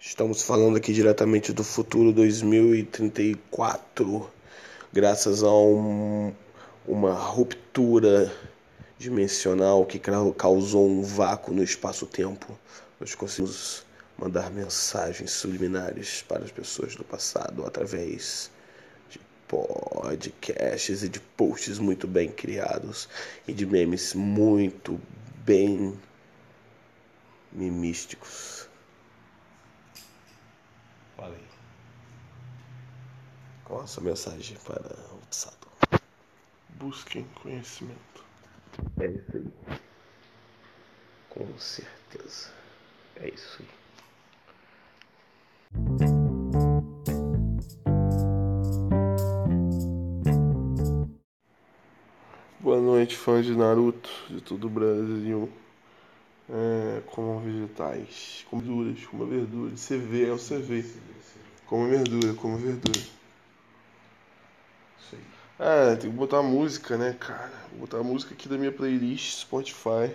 Estamos falando aqui diretamente do futuro 2034, graças a um, uma ruptura dimensional que causou um vácuo no espaço-tempo. Nós conseguimos mandar mensagens subliminares para as pessoas do passado através de podcasts e de posts muito bem criados e de memes muito bem mimísticos. Falei. Qual a sua mensagem para o passado? Busquem conhecimento. É isso aí. Com certeza. É isso aí. Boa noite, fãs de Naruto de todo o Brasil. É, comam vegetais, como verduras, como verdura. CV é o CV. Como verdura, como verdura. Isso aí. É, tem que botar música, né, cara? Vou botar a música aqui da minha playlist Spotify.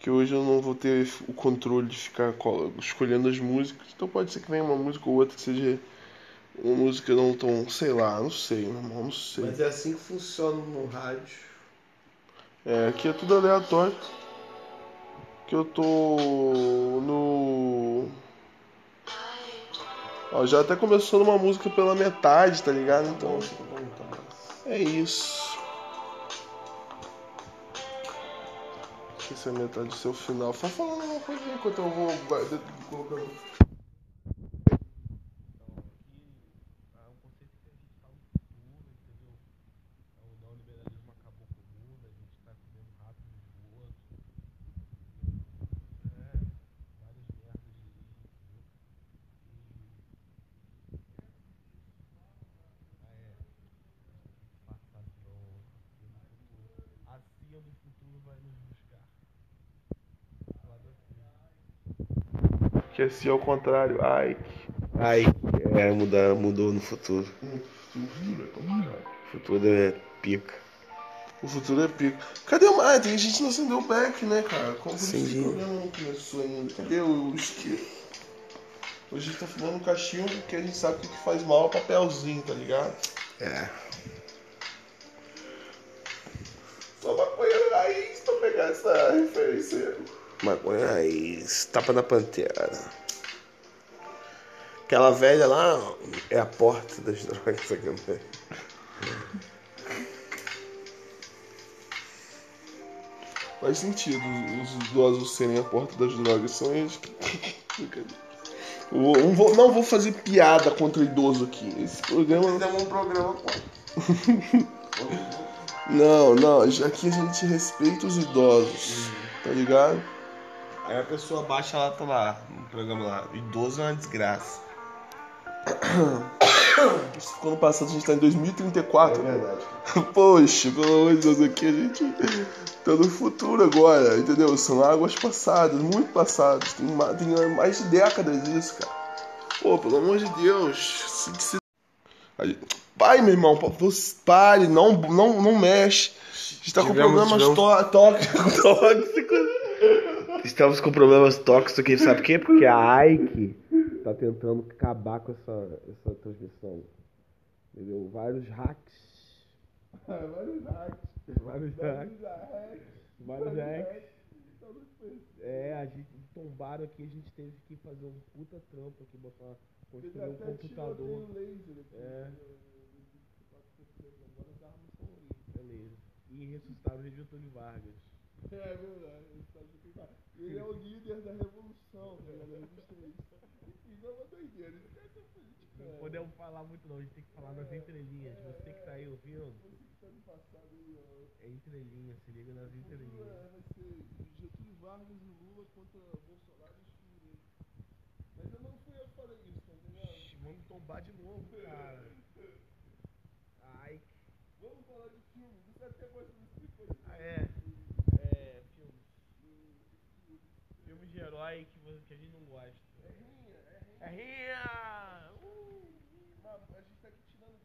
Que hoje eu não vou ter o controle de ficar escolhendo as músicas. Então pode ser que venha uma música ou outra que seja uma música não tão, sei lá, não sei, meu irmão, não sei. Mas é assim que funciona no rádio. É, aqui é tudo aleatório. Que eu tô no. Ó, já até começou numa música pela metade, tá ligado? Então. É isso. Essa é a metade do seu final. Vai falando uma coisa enquanto eu vou vai, de- colocando. Que assim ao contrário. Ai, Ai, é, mudar, mudou no futuro. O futuro é pica. O futuro é pico. Cadê o mais? Tem gente que não acendeu o back, né, cara? Como o programa não começou ainda? Cadê o isqueiro? Hoje a gente tá fumando um cachimbo porque a gente sabe que o que faz mal é o papelzinho, tá ligado? É. essa referência. Maconha raiz, tapa na pantera. Aquela velha lá é a porta das drogas sacanagem. Faz sentido os idosos serem a porta das drogas. São eles que. Não vou, não vou fazer piada contra idoso aqui. Esse programa. Fizemos um programa. Não, não. já Aqui a gente respeita os idosos. Tá ligado? Aí a pessoa baixa lá, tá lá, no programa lá. Idoso é uma desgraça. Isso ficou no passado, a gente tá em 2034. verdade. Poxa, pelo amor de Deus, aqui a gente tá no futuro agora, entendeu? São águas passadas, muito passadas. Tem, ma- tem mais de décadas isso, cara. Pô, pelo amor de Deus. Se, se... Pai, meu irmão, pare, não, não, não mexe. A gente tá com problemas tivemos- tóxicos. tóxicos. Estamos com problemas tóxicos aqui, sabe por quê? Porque a Ike tá tentando acabar com essa, essa transmissão. Entendeu? Vários hacks. Vários hacks. Vários hacks. Vários hacks. É, a gente tombaram aqui, a gente teve que fazer um puta trampo aqui, botar, construir um computador. É. Agora as armas são aí, beleza. E ressuscitaram o Getúlio Vargas. É verdade, ele é o líder da revolução, ligado? Da resistência. Isso é uma doideira, ele quer ser político. Não podemos falar muito não, a gente tem que falar nas entrelinhas. Você que tá aí ouvindo, Você que tá no passado aí, ó. é entrelinha, se liga nas entrelinhas. É, vai ser Getúlio Vargas e Lula contra Bolsonaro e Chile. Mas eu não fui eu que falei isso, tá ligado? Ixi, Vamos tombar de novo, cara. Ai, Vamos falar de filme, você até gosta desse tipo de ah, é. É, filmes. Filmes de herói que, que a gente não gosta. É rinha, é rinha. É rinha! Uh! Mano, a gente tá aqui tirando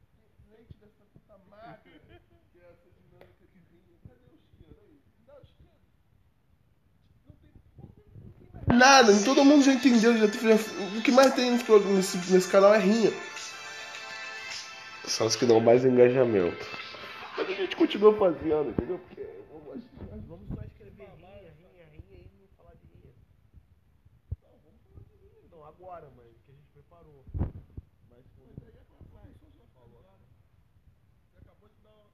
leite dessa puta máquina, que é essa dinâmica de rinha. Cadê o isqueiro aí? Dá o isqueiro. Não tem, não tem ninguém mais Nada, todo mundo já entendeu. Já, o que mais tem nesse, nesse canal é rinha. São os que dão mais engajamento. Mas a gente continua fazendo, entendeu? Porque vamos, vamos só escrever rinha, rinha, rinha e não falar de rinha. Não, vamos falar de rinha. Não, agora, mas que a gente preparou. Mas foi. Você acabou de dar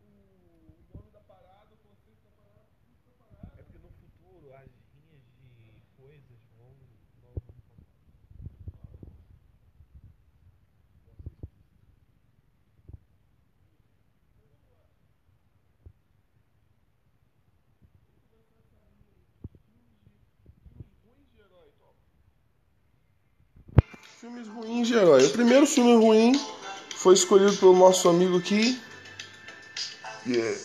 o nome da parada, o conceito da parada, É porque no futuro as rinhas de coisas vão. vão Filmes ruins de herói. O primeiro filme ruim foi escolhido pelo nosso amigo aqui. Yeah.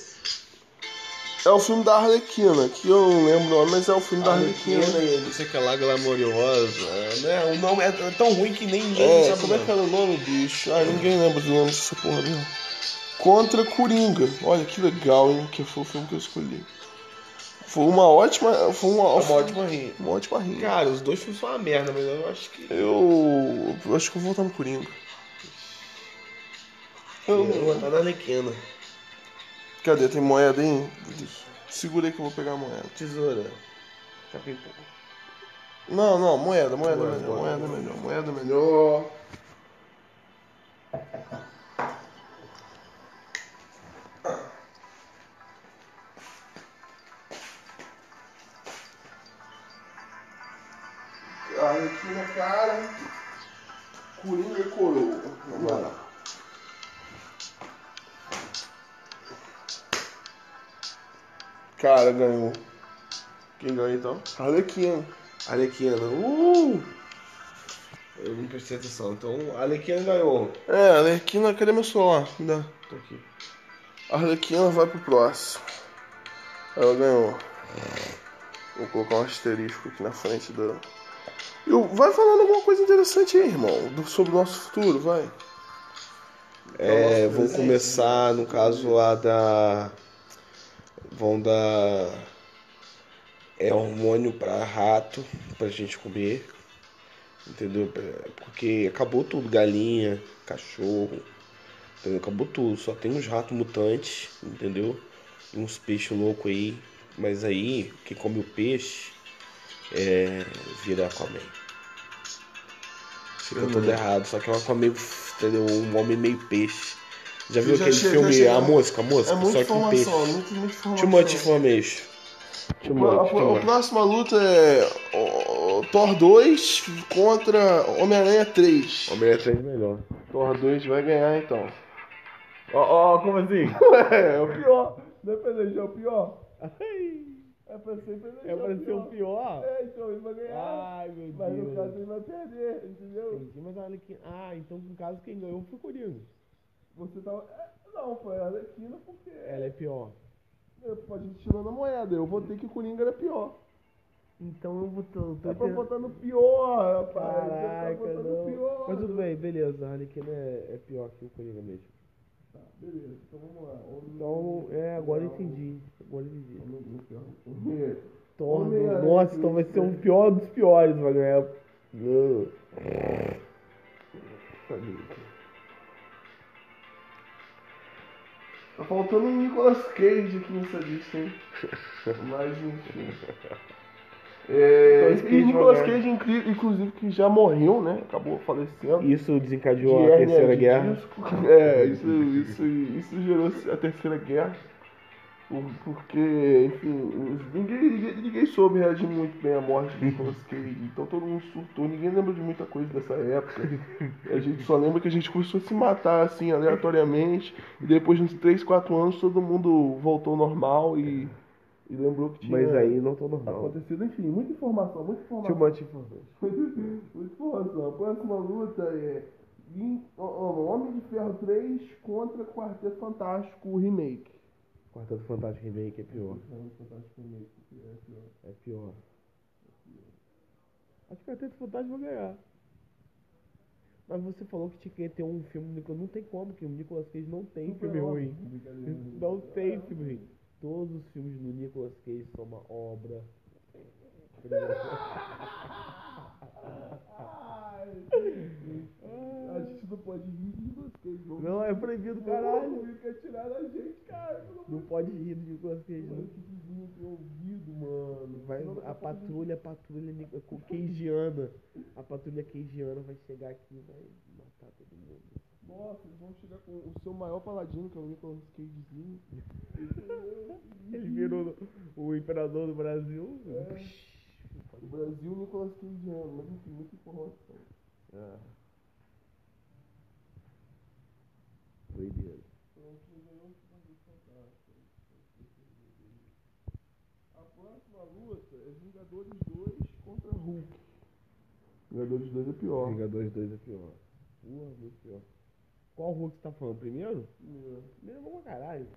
É o filme da Arlequina, que eu não lembro o nome, mas é o filme da Arlequina. Arlequina não sei que lá, glamoriosa. Né? O nome é tão ruim que nem ninguém É, sabe. como é que era o nome, bicho? Ah, ninguém lembra do nome dessa porra mesmo. Contra Coringa. Olha que legal, hein? Que foi o filme que eu escolhi. Foi uma ótima. Foi uma, uma ótima rinha. uma ótima rinha. Cara, os dois filmes são uma merda, mas eu acho que. Eu, eu acho que eu vou voltar no Coringa. Eu vou botar na Arlequina. Cadê? Tem moeda aí? Segura aí que eu vou pegar a moeda. Tesoura. Capim Não, não, moeda, moeda Moeda, melhor, moeda. moeda melhor, moeda melhor. Cara, ganhou. Quem ganhou então? Arlequina. Arlequina. Uh! Eu não prestei atenção. Então, Arlequina ganhou. É, Arlequina, cadê meu celular? Me dá. Tô aqui. Arlequina vai pro próximo. Ela ganhou. Vou colocar um asterisco aqui na frente dela. Eu, vai falando alguma coisa interessante aí, irmão. do- sobre o nosso futuro, vai. É, Nosso vão presente, começar, no caso, a dar. Vão dar. É hormônio pra rato, pra gente comer. Entendeu? Porque acabou tudo, galinha, cachorro. Entendeu? Acabou tudo. Só tem uns ratos mutantes, entendeu? E uns peixes loucos aí. Mas aí, quem come o peixe é, vira Aquaman. Fica todo errado. Só que é um Aquaman, entendeu? Um homem meio peixe. Já viu Já aquele chega, filme chega. A Mosca? A Mosca? É muita só que um peixe. informação, muito, muita informação. Too much information. Too A, much, too a much. próxima luta é Thor 2 contra Homem-Aranha 3. Homem-Aranha 3 melhor. Thor 2 vai ganhar então. Ó, ó, como assim? É, é o pior. Não é pra eleger o pior? É pra ser É pra ser o pior? É, então ele vai ganhar. Ai, meu mas no Deus. caso ele vai perder, entendeu? Entendi, mas olha que... Ah, então no caso quem ganhou foi o Coringa. Você tava. é, não, foi a Arlequina porque. Ela é pior. É, a gente tirou a moeda. Eu votei que o Coringa era pior. Então eu vou... Tô, tô É pra votar no pior, rapaz. Caraca, não. pior. Mas tudo bem, beleza. A Arlequina é, é pior que o Coringa mesmo. Tá, beleza, então vamos lá. Então, é, agora eu entendi. Agora eu entendi. Thor, Homem-Aranha. nossa, então vai ser o pior dos piores, vai ganhar. Não. Tá faltando um Nicolas Cage aqui nessa lista, hein? Mas enfim. É, Nicolas e Cage Nicolas Cage, inclusive, que já morreu, né? Acabou falecendo. Isso desencadeou De a Terceira de Guerra. disco. É, isso, isso, isso gerou a Terceira Guerra. Por- Porque, enfim, ninguém, ninguém, ninguém soube reagir muito bem à morte do Nicolas Cage. Então todo mundo surtou, ninguém lembra de muita coisa dessa época. A gente só lembra que a gente começou a se matar assim, aleatoriamente. E depois de uns 3, 4 anos todo mundo voltou ao normal e, e lembrou que tinha Mas aí não tô normal. acontecido. Enfim, muita informação, muita Too informação. much information. Muita informação. A próxima luta é Homem de Ferro 3 contra Quarteto Fantástico remake. Quarteto Fantástico Remake é pior. Fantástico remake, é pior. É pior. Acho que o Quarteto Fantástico vai ganhar. Mas você falou que tinha que ter um filme. Não tem como, que o Nicolas Cage não tem filme ruim. Não tem filme ruim. Todos os filmes do Nicolas Cage são uma obra A gente não pode rir Não, é proibido, caralho. Fica tirar da gente, cara. Não pode rir do Nicolas Cage, Mano, não. que vizinho ouvido, mano. Vai, Não, a patrulha, a patrulha com Cageana. A patrulha Cageana vai chegar aqui e vai matar todo mundo. Nossa, eles vão chegar com o seu maior paladino, que é o Nicolas Cagezinho. Ele virou o imperador do Brasil. É. O Brasil, Nicolas Cageano, mas enfim, muita informação. Ah. Doideira. A próxima luta é Vingadores 2 contra Hulk. Vingadores 2 é pior. Vingadores 2 é pior. Porra, muito pior. Qual Hulk você tá falando? Primeiro? É. Primeiro é bom pra caralho.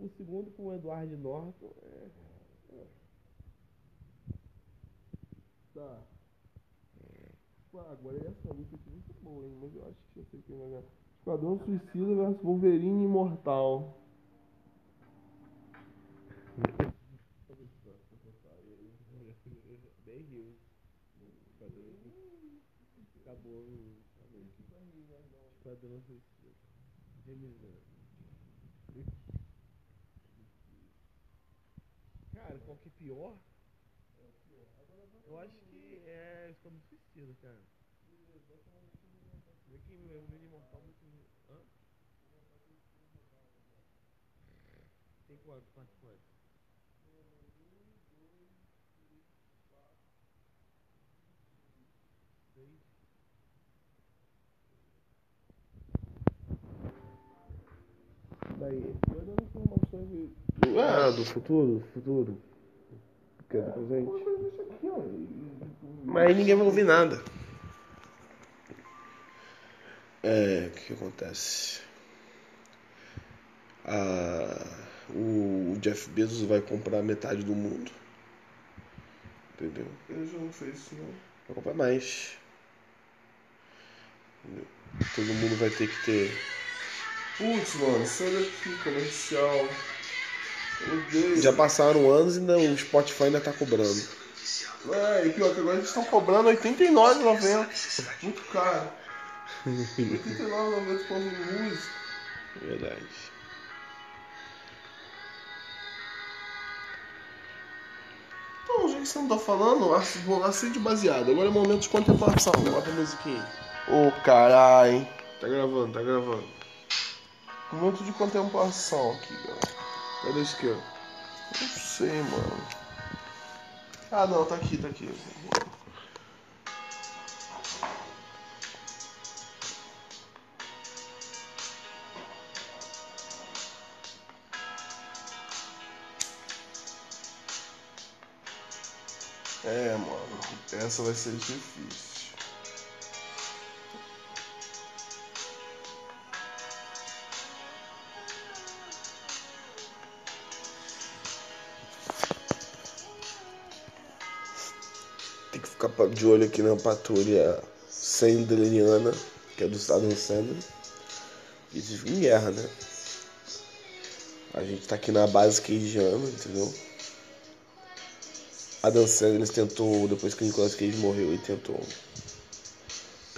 O segundo com o Edward Norton é. Tá. Ah, agora essa luta aqui é muito boa, hein? Mas eu acho que eu sei quem vai ganhar. Esquadrão Suicida versus Wolverine Imortal. Acabou. Gunn. Cara, qual que é pior? Eu acho que é Esquadrão Suicida, cara. Vê que o Mini Mortal muito. Hã? Tem quanto? Quanto? Quanto? Daí. Vai dando informações aí. Ah, do futuro? Do futuro. Que é do presente? Pô, mas aí ninguém vai ouvir nada. É, o que, que acontece? Ah, o Jeff Bezos vai comprar metade do mundo. Entendeu? Ele já não fez isso, não. Vai comprar mais. Todo mundo vai ter que ter. Putz, mano, sai daqui, comercial. Eu odeio. Já passaram anos e ainda o Spotify ainda tá cobrando. É, e pior que agora eles estão cobrando R$ 89,90. Muito caro. R$ 89,90 por música. Verdade. Então, já que você não tá falando, acende baseado. Agora é momento de contemplação. Bota a musiquinha. Ô, caralho. hein? Tá gravando, tá gravando. Momento de contemplação aqui, galera. Cadê esse aqui, ó? Não sei, mano. Ah, não, tá aqui, tá aqui. É, mano. Essa vai ser difícil. Ficar de olho aqui na patrulha Sandleriana, que é do Adam Sandler. E em guerra, né? A gente tá aqui na base queijana, entendeu? Adam Sandler tentou, depois que o Nicolas Cage morreu, ele tentou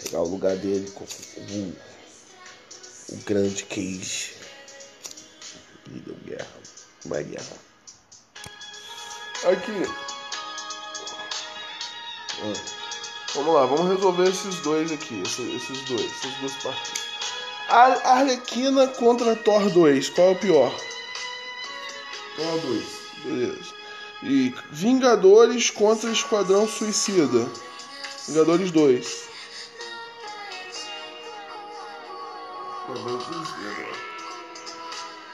pegar o lugar dele com o, o grande Cage. E deu guerra. Uma guerra. Aqui. Vamos lá, vamos resolver esses dois aqui. Esses, esses dois, essas duas partidas. Arlequina contra Thor 2. Qual é o pior? Qual dois? Beleza. E Vingadores contra Esquadrão Suicida. Vingadores 2.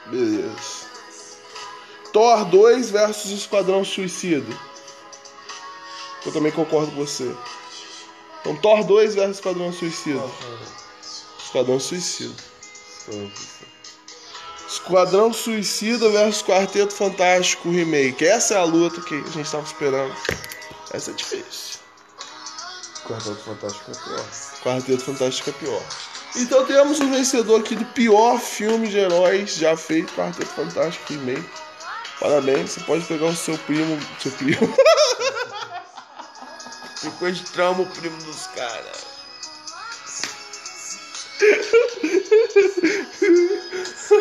Beleza. Thor 2 versus Esquadrão Suicida. Eu também concordo com você. Então Thor 2 versus Esquadrão Suicida. Esquadrão Suicida. Esquadrão Suicida versus Quarteto Fantástico Remake. Essa é a luta que a gente estava esperando. Essa é difícil. Quarteto Fantástico é pior. Quarteto Fantástico é pior. Então temos o vencedor aqui do pior filme de heróis já feito, Quarteto Fantástico Remake. Parabéns, você pode pegar o seu primo. Seu primo. Sequestramos o primo dos caras.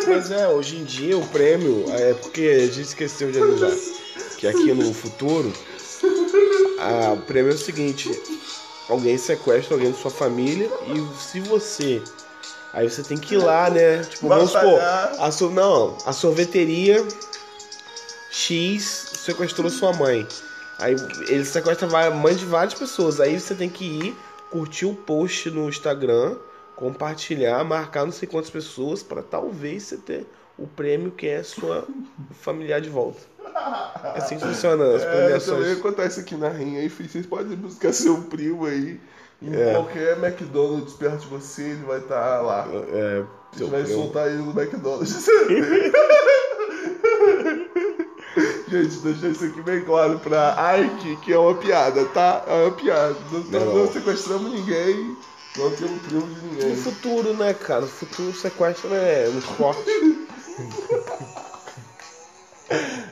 Mas é, hoje em dia o prêmio, é porque a gente esqueceu de avisar que aqui no futuro a, o prêmio é o seguinte, alguém sequestra alguém da sua família e se você. Aí você tem que ir lá, né? Tipo, vamos supor, a so, não, a sorveteria X sequestrou sua mãe. Aí ele sequestra a mãe de várias pessoas. Aí você tem que ir, curtir o post no Instagram, compartilhar, marcar não sei quantas pessoas para talvez você ter o prêmio que é sua familiar de volta. É assim que funciona as É, também premiações. acontece aqui na rinha filho. Vocês podem buscar seu primo aí. Em É. qualquer McDonald's perto de você, ele vai estar lá. É, vai primo. soltar ele no McDonald's. Gente, deixar isso aqui bem claro pra Ike, que é uma piada, tá? É uma piada. Não, Não, não, não. sequestramos ninguém, não temos primo de No ninguém. futuro, né, cara? No futuro sequestro é muito forte.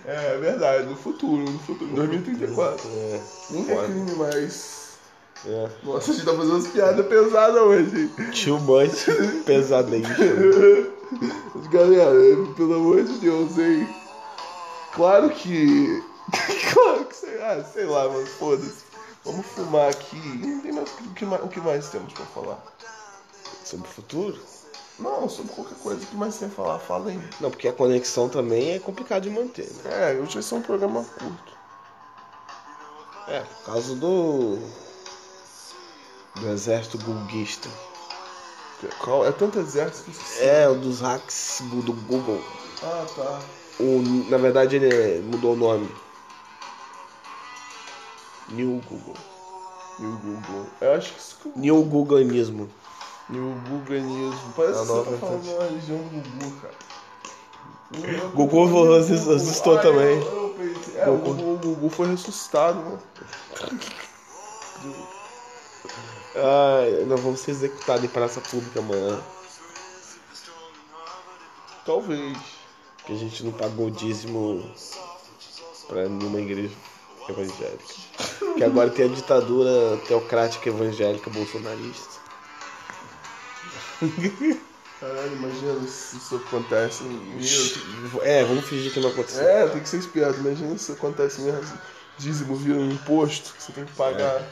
É, é verdade, no futuro, no futuro, 2034. É, Nem é crime mais. é. Nossa, a gente tá fazendo umas piadas pesadas hoje. Too much pesadation. Mas, Galera, pelo amor de Deus, hein? Claro que. claro que sei, ah, sei lá, mano, foda-se. Vamos fumar aqui. Não tem mais, o, que mais, o que mais temos pra falar? Sobre o futuro? Não, sobre qualquer coisa. Que mais tem a falar? Fala aí. Não, porque a conexão também é complicado de manter, né? É, hoje vai ser um programa curto. É, por causa do. do exército gulguista. Qual? É tanto exército que. É, o dos hacks do Google. Ah, tá. O, na verdade ele mudou o nome. New Google. O Google. Eu acho que isso o New Googleanismo. E o Guganismo. Parece A que você tá falando uma religião do Gugu, cara. O Gugu Gugu- Ah, também. eu- eu pensei- É, o Gugu. Gugu, o Gugu foi ressuscitado, né? Ai, nós vamos ser executados em praça pública amanhã. Talvez. Que a gente não pagou dízimo pra nenhuma igreja evangélica. Que agora tem a ditadura teocrática evangélica bolsonarista. Caralho, imagina se isso acontece mesmo. É, vamos fingir que não aconteceu. É, tem que ser esperto. Imagina se acontece mesmo. Dízimo vira um imposto que você tem que pagar.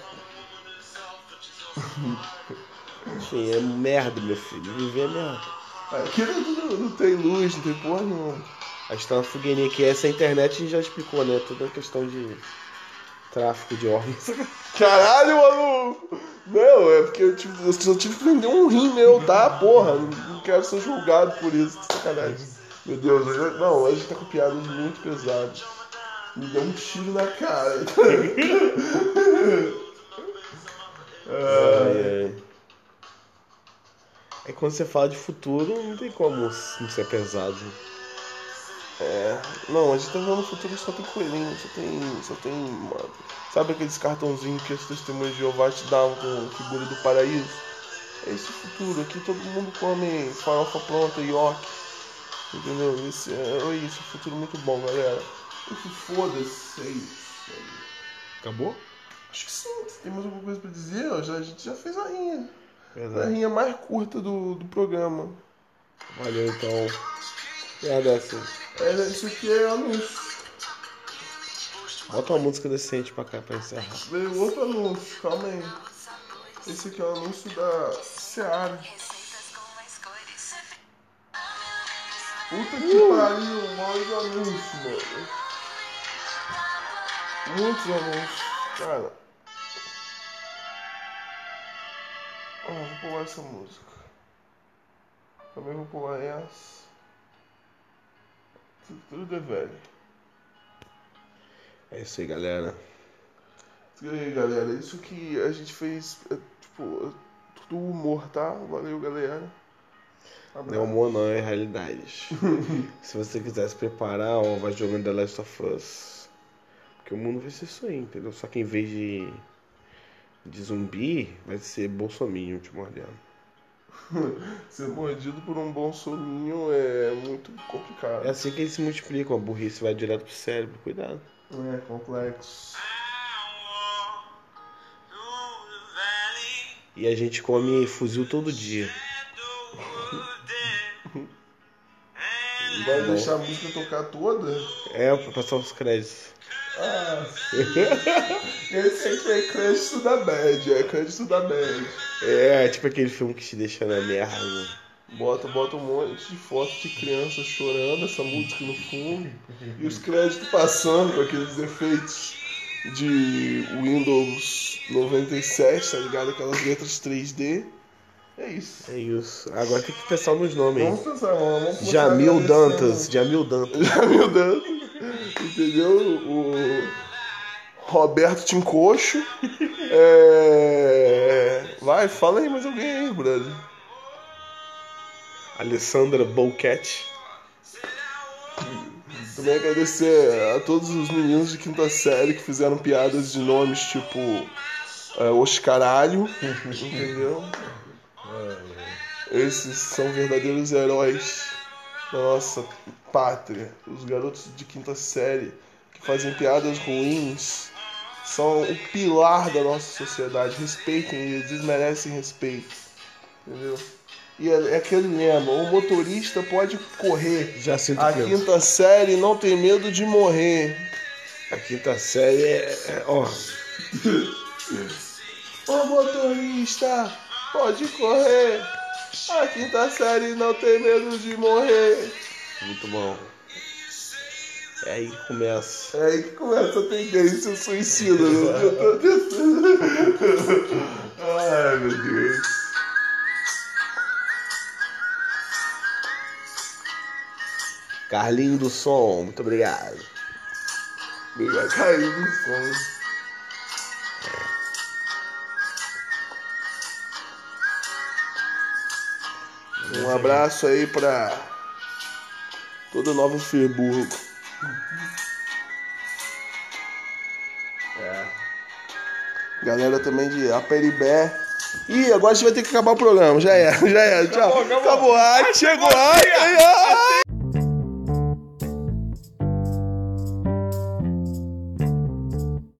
Enfim, é merda, meu filho. Viver é merda. Aqui não, não- tem luz, não tem porra nenhuma. A gente tá uma fogueirinha aqui. Essa internet a gente já explicou, né? Toda a questão de tráfico de órgãos. Caralho, maluco! Não, é porque eu tive, eu só tive que vender um rim meu, tá? Porra, não, quero ser julgado por isso, que sacanagem. Meu Deus, hoje, não, hoje tá com piadas muito pesadas. Me deu um tiro na cara. quando você fala de futuro, não tem como não ser pesado. É, não, a gente tá vendo no futuro só tem coelhinho, só tem. só tem. mano, sabe aqueles cartãozinhos que as testemunhas de Jeová te davam com figura do paraíso? É esse o futuro, aqui todo mundo come farofa pronta, ioki. Entendeu? Esse é, é isso, um futuro muito bom, galera. E que foda-se, é isso. Acabou? Acho que sim, tem mais alguma coisa pra dizer? Já, a gente já fez a rinha. A rinha mais curta do, do programa. Valeu então. É dessa. É, isso aqui é anúncio. Bota uma música decente pra cá pra encerrar. Veio outro anúncio, calma aí. Esse aqui é o anúncio da Seara. Puta que pariu, mais anúncios, mano. Muitos anúncios, cara. Pular essa música. Também vou pular essa. Tudo, é velho. É isso aí, galera. E aí, galera, isso que a gente fez, é, tipo, tudo humor, tá? Valeu, galera. Não é humor não, é realidade. Se você quiser se preparar, ó, vai jogando The Last of Us. Porque o mundo vai ser isso aí, entendeu? Só que em vez de, de zumbi, vai ser bolsominho ultimordiano. Ser mordido por um bom soninho é muito complicado. É assim que eles se multiplicam, a burrice vai direto pro cérebro, cuidado. É complexo. E a gente come fuzil todo dia. Vai deixar a música tocar toda? É, pra passar os créditos. Ah, esse aqui é crédito da bad, é crédito da bad. É, tipo aquele filme que te deixa na merda. Bota, bota um monte de foto de criança chorando, essa música no fundo, e os créditos passando com aqueles efeitos de Windows 97, tá ligado? Aquelas letras 3D. É isso. É isso. Agora tem que pensar nos nomes. Vamos pensar. Vamos começar Jamil agradecendo. Dantas, Jamil Dantas. Jamil Dantas. Entendeu? O Roberto Tincocho. É... Vai, fala aí mais alguém aí, brother. Alessandra Bouquet. Também agradecer a todos os meninos de quinta série que fizeram piadas de nomes tipo é, Oscaralho, entendeu? Esses são verdadeiros heróis da nossa pátria. Os garotos de quinta série que fazem piadas ruins são o pilar da nossa sociedade. Respeitem eles, eles merecem respeito, entendeu? E é, é aquele lema: o motorista pode correr. Já sinto A quinta série não tem medo de morrer. a quinta série é. é- Ó, O motorista pode correr. A quinta série não tem medo de morrer. muito bom. É aí que começa. É aí que começa a tendência suicida. Né? Eu tô tentando. Ai, meu Deus. Carlinho do Som, muito obrigado. Vai cair no som. Abraço aí pra todo Nova Friburgo. É. Galera também de Aperibé. Ih, agora a gente vai ter que acabar o programa. Já é, já é. Tchau. Acabou, acabou. Acabou. Ai, chegou. Ai, ai, ai.